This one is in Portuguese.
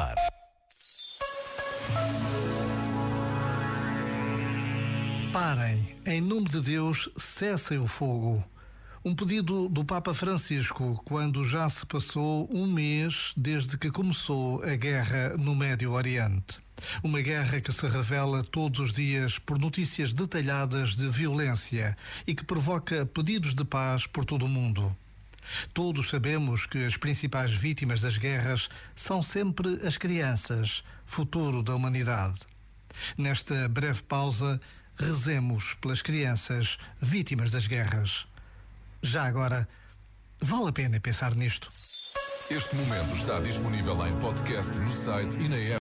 motivar. Parem, em nome de Deus, cessem o fogo. Um pedido do Papa Francisco quando já se passou um mês desde que começou a guerra no Médio Oriente. Uma guerra que se revela todos os dias por notícias detalhadas de violência e que provoca pedidos de paz por todo o mundo. Todos sabemos que as principais vítimas das guerras são sempre as crianças, futuro da humanidade. Nesta breve pausa, rezemos pelas crianças vítimas das guerras. Já agora, vale a pena pensar nisto. Este momento está disponível em podcast no site e na app.